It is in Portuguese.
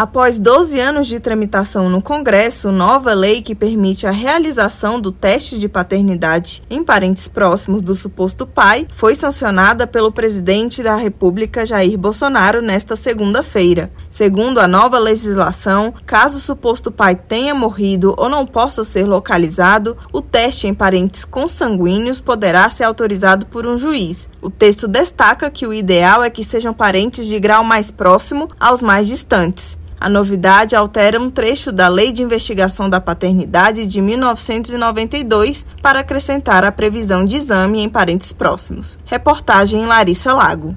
Após 12 anos de tramitação no Congresso, nova lei que permite a realização do teste de paternidade em parentes próximos do suposto pai foi sancionada pelo presidente da República Jair Bolsonaro nesta segunda-feira. Segundo a nova legislação, caso o suposto pai tenha morrido ou não possa ser localizado, o teste em parentes consanguíneos poderá ser autorizado por um juiz. O texto destaca que o ideal é que sejam parentes de grau mais próximo aos mais distantes. A novidade altera um trecho da Lei de Investigação da Paternidade de 1992 para acrescentar a previsão de exame em parentes próximos. Reportagem Larissa Lago.